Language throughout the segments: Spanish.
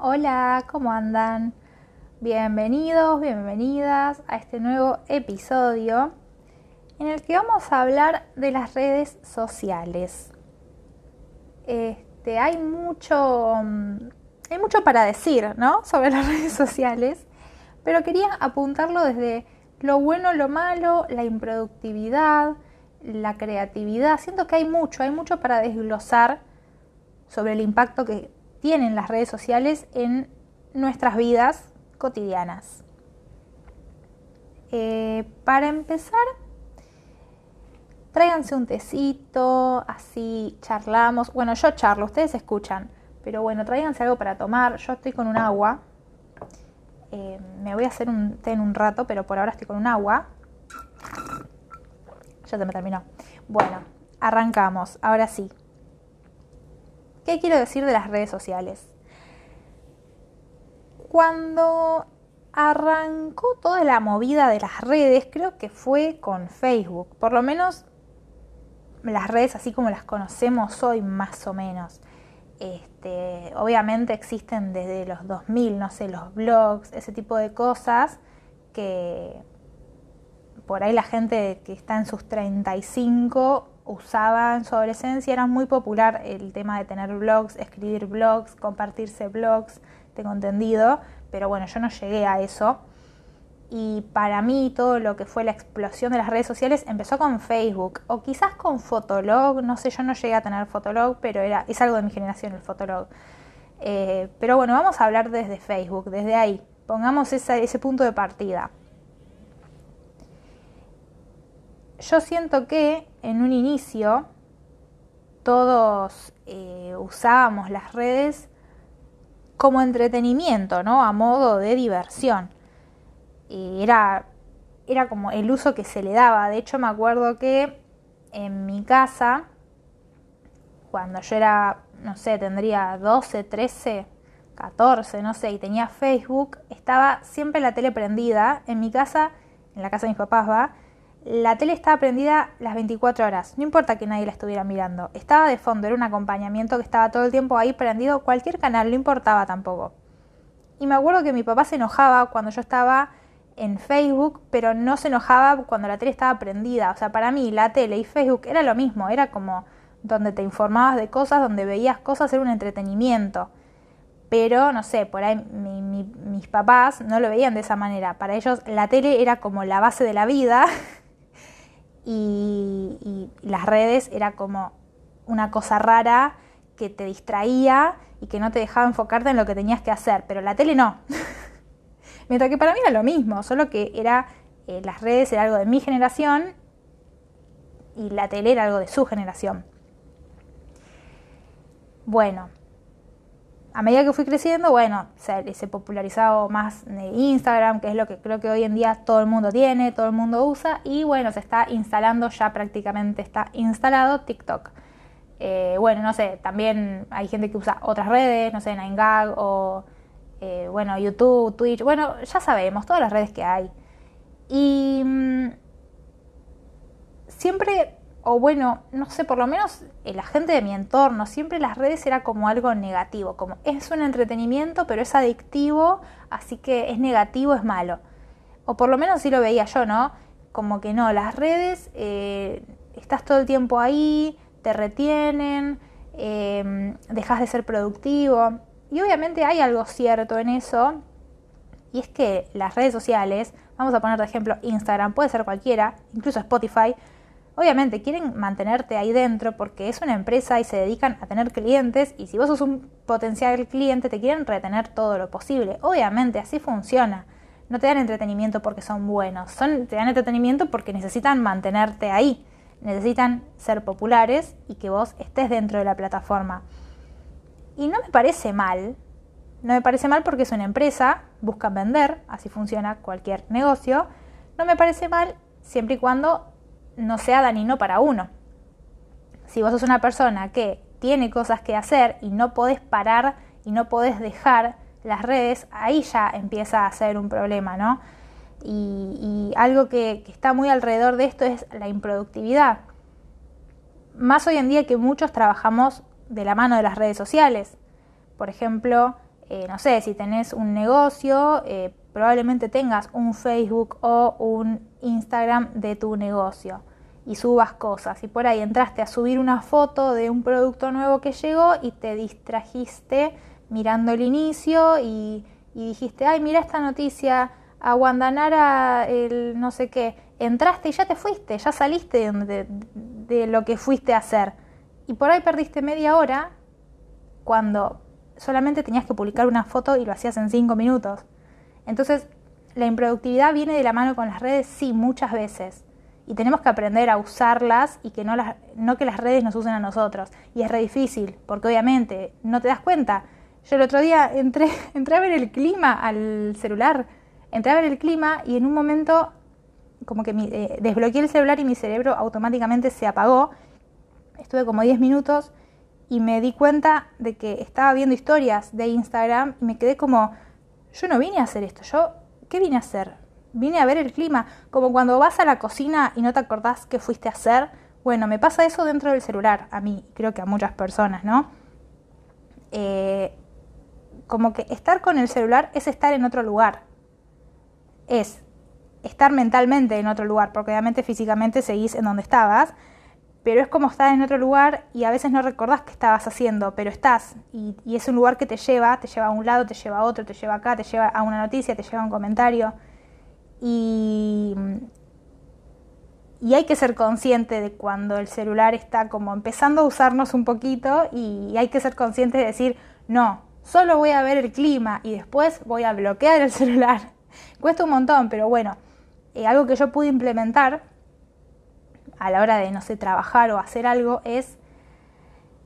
Hola, ¿cómo andan? Bienvenidos, bienvenidas a este nuevo episodio en el que vamos a hablar de las redes sociales. Este, hay mucho, mm, hay mucho para decir, ¿no? Sobre las redes sociales, pero quería apuntarlo desde lo bueno, lo malo, la improductividad, la creatividad. Siento que hay mucho, hay mucho para desglosar sobre el impacto que tienen las redes sociales en nuestras vidas cotidianas. Eh, para empezar, tráiganse un tecito, así charlamos. Bueno, yo charlo, ustedes escuchan, pero bueno, tráiganse algo para tomar. Yo estoy con un agua. Eh, me voy a hacer un té en un rato, pero por ahora estoy con un agua. Ya se me terminó. Bueno, arrancamos. Ahora sí. ¿Qué quiero decir de las redes sociales? Cuando arrancó toda la movida de las redes, creo que fue con Facebook. Por lo menos las redes así como las conocemos hoy, más o menos. Este, obviamente existen desde los 2000, no sé, los blogs, ese tipo de cosas que por ahí la gente que está en sus 35 usaba en su adolescencia, era muy popular el tema de tener blogs, escribir blogs, compartirse blogs, tengo entendido, pero bueno, yo no llegué a eso. Y para mí todo lo que fue la explosión de las redes sociales empezó con Facebook o quizás con Fotolog, no sé, yo no llegué a tener Fotolog, pero era, es algo de mi generación el Fotolog. Eh, pero bueno, vamos a hablar desde Facebook, desde ahí. Pongamos ese punto de partida. Yo siento que en un inicio todos eh, usábamos las redes como entretenimiento, ¿no? A modo de diversión. Y era, era como el uso que se le daba. De hecho, me acuerdo que en mi casa, cuando yo era, no sé, tendría 12, 13, 14, no sé, y tenía Facebook, estaba siempre la tele prendida. En mi casa, en la casa de mis papás, va la tele estaba prendida las 24 horas, no importa que nadie la estuviera mirando. Estaba de fondo, era un acompañamiento que estaba todo el tiempo ahí prendido, cualquier canal, no importaba tampoco. Y me acuerdo que mi papá se enojaba cuando yo estaba en Facebook, pero no se enojaba cuando la tele estaba prendida. O sea, para mí la tele y Facebook era lo mismo, era como donde te informabas de cosas, donde veías cosas, era un entretenimiento. Pero, no sé, por ahí mis papás no lo veían de esa manera. Para ellos la tele era como la base de la vida y, las redes era como una cosa rara que te distraía y que no te dejaba enfocarte en lo que tenías que hacer, pero la tele no. Mientras que para mí era lo mismo, solo que era eh, las redes era algo de mi generación y la tele era algo de su generación. Bueno, a medida que fui creciendo, bueno, se, se popularizado más Instagram, que es lo que creo que hoy en día todo el mundo tiene, todo el mundo usa, y bueno, se está instalando, ya prácticamente está instalado TikTok. Eh, bueno, no sé, también hay gente que usa otras redes, no sé, 9gag o, eh, bueno, YouTube, Twitch, bueno, ya sabemos, todas las redes que hay. Y mm, siempre o bueno, no sé, por lo menos la gente de mi entorno, siempre las redes era como algo negativo, como es un entretenimiento, pero es adictivo, así que es negativo, es malo. O por lo menos así lo veía yo, ¿no? Como que no, las redes, eh, estás todo el tiempo ahí, te retienen, em, dejas de ser productivo. Y obviamente hay algo cierto en eso, y es que las redes sociales, vamos a poner de ejemplo Instagram, puede ser cualquiera, incluso Spotify, Obviamente quieren mantenerte ahí dentro porque es una empresa y se dedican a tener clientes y si vos sos un potencial cliente te quieren retener todo lo posible. Obviamente así funciona. No te dan entretenimiento porque son buenos, son, te dan entretenimiento porque necesitan mantenerte ahí, necesitan ser populares y que vos estés dentro de la plataforma. Y no me parece mal, no me parece mal porque es una empresa, buscan vender, así funciona cualquier negocio. No me parece mal siempre y cuando no sea dañino para uno. Si vos sos una persona que tiene cosas que hacer y no podés parar y no podés dejar las redes, ahí ya empieza a ser un problema, ¿no? Y, algo que, está muy alrededor de esto es la improductividad. Más hoy en día que muchos trabajamos de la mano de las redes sociales. Por ejemplo, eh, no sé, si tenés un negocio, eh, probablemente tengas un Facebook o un Instagram de tu negocio y subas cosas. Y por ahí entraste a subir una foto de un producto nuevo que llegó y te distrajiste mirando el inicio y, dijiste, ay, mira esta noticia, a Guandanara, el no sé qué. Entraste y ya te fuiste, ya saliste de, de lo que fuiste a hacer. Y por ahí perdiste media hora cuando solamente tenías que publicar una foto y lo hacías en cinco minutos. Entonces, la improductividad viene de la mano con las redes, sí, muchas veces. Y tenemos que aprender a usarlas y que no, las, no que las redes nos usen a nosotros. Y es re difícil, porque obviamente no te das cuenta. Yo el otro día entré, entré a ver el clima al celular, entré a ver el clima y en un momento como que eh, desbloqueé el celular y mi cerebro automáticamente se apagó. Estuve como 10 minutos y me di cuenta de que estaba viendo historias de Instagram y me quedé como, yo no vine a hacer esto, yo, ¿qué vine a hacer? Vine a ver el clima, como cuando vas a la cocina y no te acordás qué fuiste a hacer. Bueno, me pasa eso dentro del celular, a mí, creo que a muchas personas, ¿no? Eh, como que estar con el celular es estar en otro lugar. Es estar mentalmente en otro lugar, porque obviamente físicamente seguís en donde estabas, pero es como estar en otro lugar y a veces no recordás qué estabas haciendo, pero estás y, es un lugar que te lleva, te lleva a un lado, te lleva a otro, te lleva acá, te lleva a una noticia, te lleva a un comentario y, y hay que ser consciente de cuando el celular está como empezando a usarnos un poquito y hay que ser consciente de decir, no, solo voy a ver el clima y después voy a bloquear el celular. Cuesta un montón, pero bueno, eh, algo que yo pude implementar a la hora de, no sé, trabajar o hacer algo es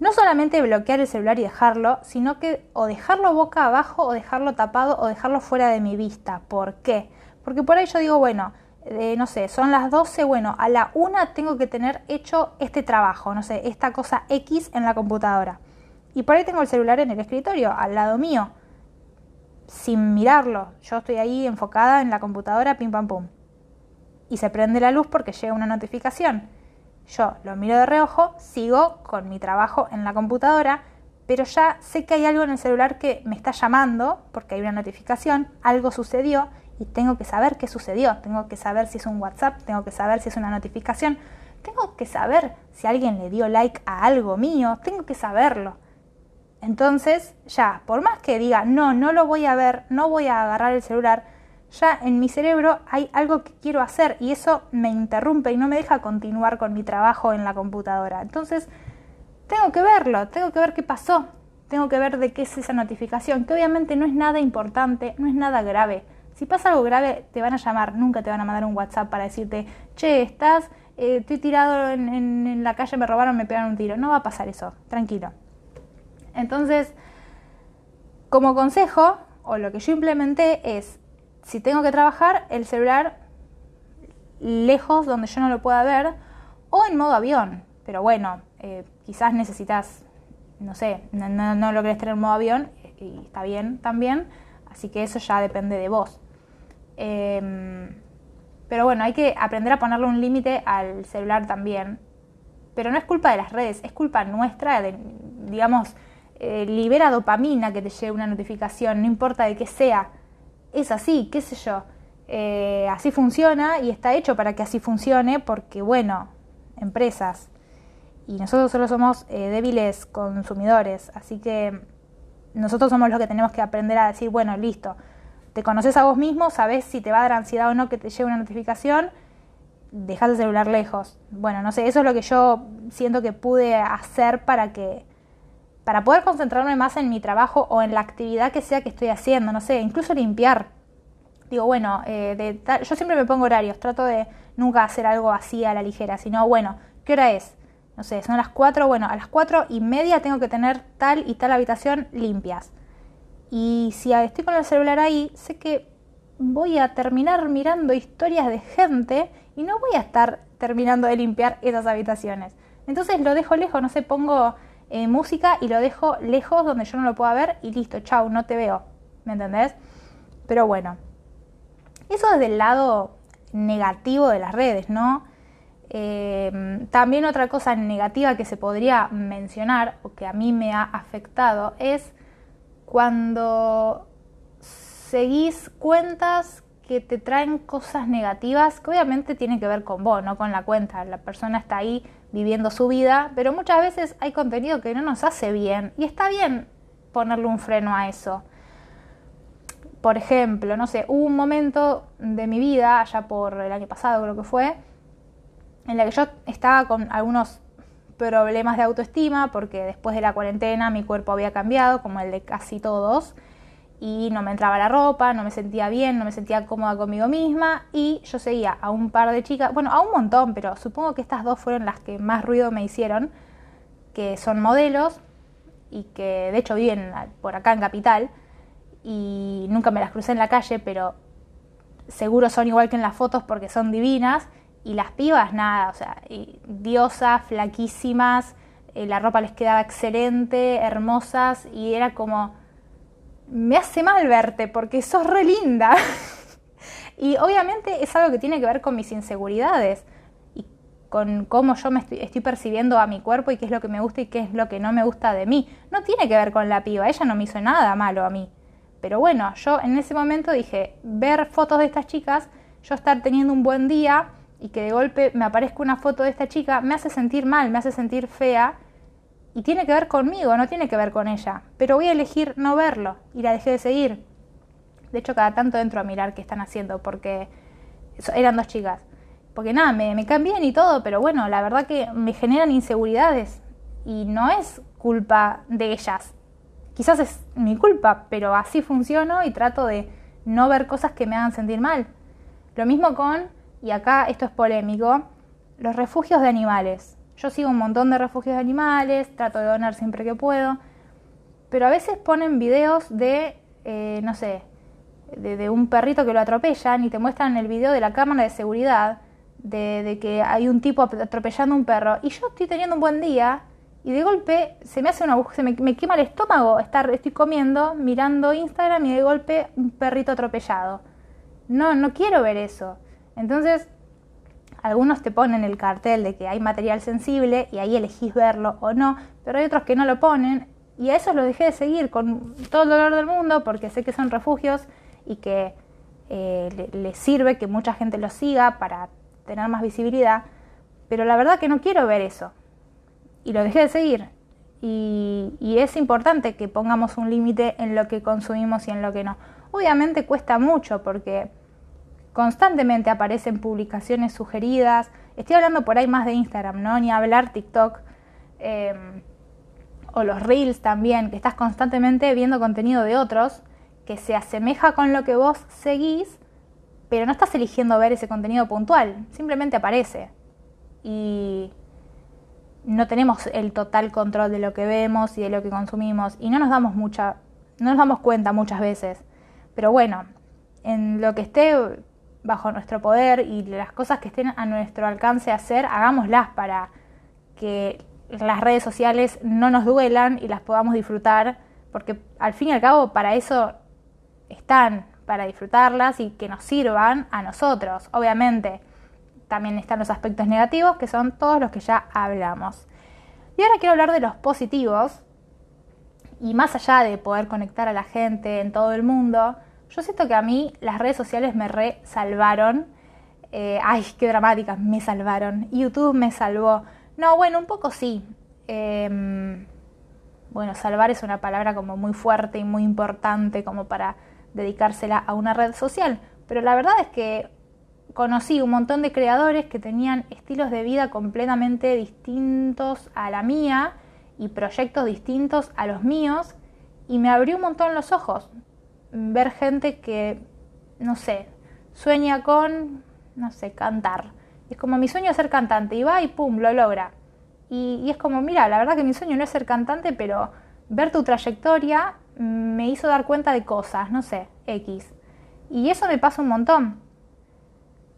no solamente bloquear el celular y dejarlo, sino que o dejarlo boca abajo o dejarlo tapado o dejarlo fuera de mi vista. ¿Por qué? Porque por ahí yo digo, bueno, eh, no sé, son las 12, bueno, a la 1 tengo que tener hecho este trabajo, no sé, esta cosa X en la computadora. Y por ahí tengo el celular en el escritorio, al lado mío, sin mirarlo. Yo estoy ahí enfocada en la computadora, pim pam pum y se prende la luz porque llega una notificación. Yo lo miro de reojo, sigo con mi trabajo en la computadora, pero ya sé que hay algo en el celular que me está llamando porque hay una notificación, algo sucedió y tengo que saber qué sucedió, tengo que saber si es un WhatsApp, tengo que saber si es una notificación, tengo que saber si alguien le dio like a algo mío, tengo que saberlo. Entonces, ya, por más que diga, no, no lo voy a ver, no voy a agarrar el celular, ya en mi cerebro hay algo que quiero hacer y eso me interrumpe y no me deja continuar con mi trabajo en la computadora. Entonces, tengo que verlo, tengo que ver qué pasó, tengo que ver de qué es esa notificación, que obviamente no es nada importante, no es nada grave. Si pasa algo grave, te van a llamar, nunca te van a mandar un WhatsApp para decirte, che, estás, eh, estoy tirado en, la calle, me robaron, me pegaron un tiro. No va a pasar eso, tranquilo. Entonces, como consejo, o lo que yo implementé es si tengo que trabajar, el celular lejos donde yo no lo pueda ver o en modo avión. Pero bueno, eh, quizás necesitas, no sé, no, lo querés tener en modo avión y está bien también. Así que eso ya depende de vos. Em, pero bueno, hay que aprender a ponerle un límite al celular también. Pero no es culpa de las redes, es culpa nuestra, de, digamos, eh, libera dopamina que te llegue una notificación, no importa de qué sea es así, qué sé yo. Eh, así funciona y está hecho para que así funcione porque, bueno, empresas. Y nosotros solo somos eh, débiles consumidores, así que nosotros somos los que tenemos que aprender a decir, bueno, listo, te conoces a vos mismo, sabes si te va a dar ansiedad o no que te llegue una notificación, dejas el celular lejos. Bueno, no sé, eso es lo que yo siento que pude hacer para que para poder concentrarme más en mi trabajo o en la actividad que sea que estoy haciendo, no sé, incluso limpiar. Digo, bueno, eh, yo siempre me pongo horarios, trato de nunca hacer algo así a la ligera, sino, bueno, ¿qué hora es? No sé, son las cuatro, bueno, a las cuatro y media tengo que tener tal y tal habitación limpias. Y si estoy con el celular ahí, sé que voy a terminar mirando historias de gente y no voy a estar terminando de limpiar esas habitaciones. Entonces lo dejo lejos, no sé, pongo eh, música y lo dejo lejos donde yo no lo pueda ver y listo, chau, no te veo. ¿Me entendés? Pero bueno, eso desde el lado negativo de las redes, ¿no? Eh, también otra cosa negativa que se podría mencionar o que a mí me ha afectado es cuando seguís cuentas que te traen cosas negativas que obviamente tienen que ver con vos, no con la cuenta. La persona está ahí viviendo su vida, pero muchas veces hay contenido que no nos hace bien y está bien ponerle un freno a eso. Por ejemplo, no sé, hubo un momento de mi vida, allá por el año pasado creo que fue, en la que yo estaba con algunos problemas de autoestima porque después de la cuarentena mi cuerpo había cambiado, como el de casi todos, y no me entraba la ropa, no me sentía bien, no me sentía cómoda conmigo misma y yo seguía a un par de chicas, bueno, a un montón, pero supongo que estas dos fueron las que más ruido me hicieron, que son modelos y que de hecho viven por acá en Capital y nunca me las crucé en la calle, pero seguro son igual que en las fotos porque son divinas y las pibas nada, o sea, diosas, flaquísimas, eh, la ropa les quedaba excelente, hermosas y era como me hace mal verte porque sos re linda. y obviamente es algo que tiene que ver con mis inseguridades y con cómo yo me estoy, percibiendo a mi cuerpo y qué es lo que me gusta y qué es lo que no me gusta de mí. No tiene que ver con la piba, ella no me hizo nada malo a mí. Pero bueno, yo en ese momento dije, ver fotos de estas chicas, yo estar teniendo un buen día y que de golpe me aparezca una foto de esta chica, me hace sentir mal, me hace sentir fea y tiene que ver conmigo, no tiene que ver con ella. Pero voy a elegir no verlo y la dejé de seguir. De hecho, cada tanto entro a mirar qué están haciendo porque eran dos chicas. Porque nada, me, me caen y todo, pero bueno, la verdad que me generan inseguridades y no es culpa de ellas. Quizás es mi culpa, pero así funciono y trato de no ver cosas que me hagan sentir mal. Lo mismo con, y acá esto es polémico, los refugios de animales. Yo sigo un montón de refugios de animales, trato de donar siempre que puedo, pero a veces ponen videos de, eh, no sé, de, un perrito que lo atropellan y te muestran el video de la cámara de seguridad de, que hay un tipo atropellando un perro. Y yo estoy teniendo un buen día y de golpe se me hace una se me, me quema el estómago estar estoy comiendo mirando Instagram y de golpe un perrito atropellado. No no quiero ver eso entonces algunos te ponen el cartel de que hay material sensible y ahí elegís verlo o no, pero hay otros que no lo ponen y a esos los dejé de seguir con todo el dolor del mundo porque sé que son refugios y que eh, les sirve que mucha gente los siga para tener más visibilidad, pero la verdad que no quiero ver eso y lo dejé de seguir. Y, y es importante que pongamos un límite en lo que consumimos y en lo que no. Obviamente cuesta mucho porque constantemente aparecen publicaciones sugeridas. Estoy hablando por ahí más de Instagram, ¿no? Ni hablar TikTok. Em, o los reels también, que estás constantemente viendo contenido de otros que se asemeja con lo que vos seguís, pero no estás eligiendo ver ese contenido puntual, simplemente aparece. Y no tenemos el total control de lo que vemos y de lo que consumimos y no nos damos mucha no nos damos cuenta muchas veces. Pero bueno, en lo que esté bajo nuestro poder y las cosas que estén a nuestro alcance hacer, hagámoslas para que las redes sociales no nos duelan y las podamos disfrutar, porque al fin y al cabo para eso están, para disfrutarlas y que nos sirvan a nosotros. Obviamente también están los aspectos negativos, que son todos los que ya hablamos. Y ahora quiero hablar de los positivos, y más allá de poder conectar a la gente en todo el mundo, yo siento que a mí las redes sociales me re salvaron. Eh, ay, qué dramáticas, me salvaron. YouTube me salvó. No, bueno, un poco sí. Em, bueno, salvar es una palabra como muy fuerte y muy importante como para dedicársela a una red social. Pero la verdad es que conocí un montón de creadores que tenían estilos de vida completamente distintos a la mía y proyectos distintos a los míos y me abrió un montón los ojos ver gente que, no sé, sueña con, no sé, cantar. Es como mi sueño es ser cantante y va y pum, lo logra. Y, es como, mira, la verdad que mi sueño no es ser cantante, pero ver tu trayectoria me hizo dar cuenta de cosas, no sé, X. Y eso me pasa un montón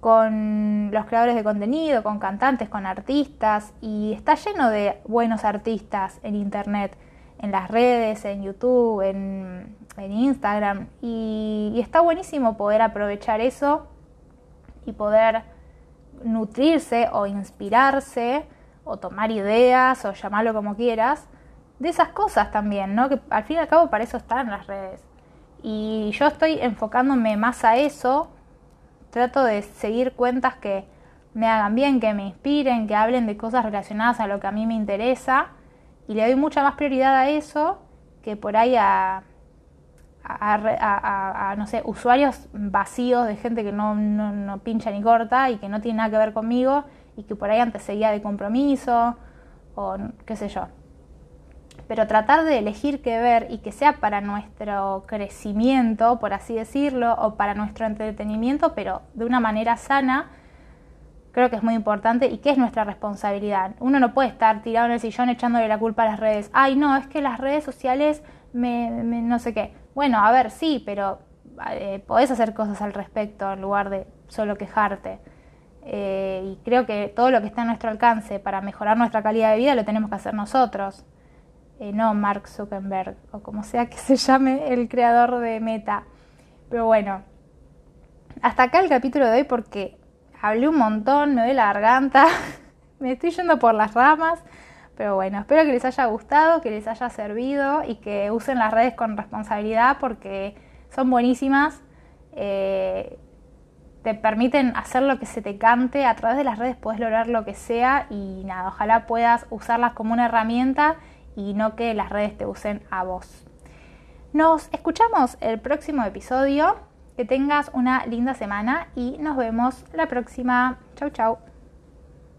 con los creadores de contenido, con cantantes, con artistas, y está lleno de buenos artistas en Internet, en las redes, en YouTube, en, en Instagram y, está buenísimo poder aprovechar eso y poder nutrirse o inspirarse o tomar ideas o llamarlo como quieras de esas cosas también, ¿no? Que al fin y al cabo para eso están las redes. Y yo estoy enfocándome más a eso, trato de seguir cuentas que me hagan bien, que me inspiren, que hablen de cosas relacionadas a lo que a mí me interesa y le doy mucha más prioridad a eso que por ahí a, a, no sé, usuarios vacíos de gente que no, no, pincha ni corta y que no tiene nada que ver conmigo y que por ahí antes seguía de compromiso o qué sé yo. Pero tratar de elegir qué ver y que sea para nuestro crecimiento, por así decirlo, o para nuestro entretenimiento, pero de una manera sana, creo que es muy importante y que es nuestra responsabilidad. Uno no puede estar tirado en el sillón echándole la culpa a las redes. Ay, no, es que las redes sociales me, no sé qué. Bueno, a ver, sí, pero eh, podés hacer cosas al respecto en lugar de solo quejarte. Eh, y creo que todo lo que está a nuestro alcance para mejorar nuestra calidad de vida lo tenemos que hacer nosotros, eh, no Mark Zuckerberg o como sea que se llame el creador de Meta. Pero bueno, hasta acá el capítulo de hoy porque hablé un montón, me doy la garganta, me estoy yendo por las ramas, pero bueno, espero que les haya gustado, que les haya servido y que usen las redes con responsabilidad porque son buenísimas. Eh, te permiten hacer lo que se te cante, a través de las redes puedes lograr lo que sea y nada, ojalá puedas usarlas como una herramienta y no que las redes te usen a vos. Nos escuchamos el próximo episodio. Que tengas una linda semana y nos vemos la próxima. Chau, chau.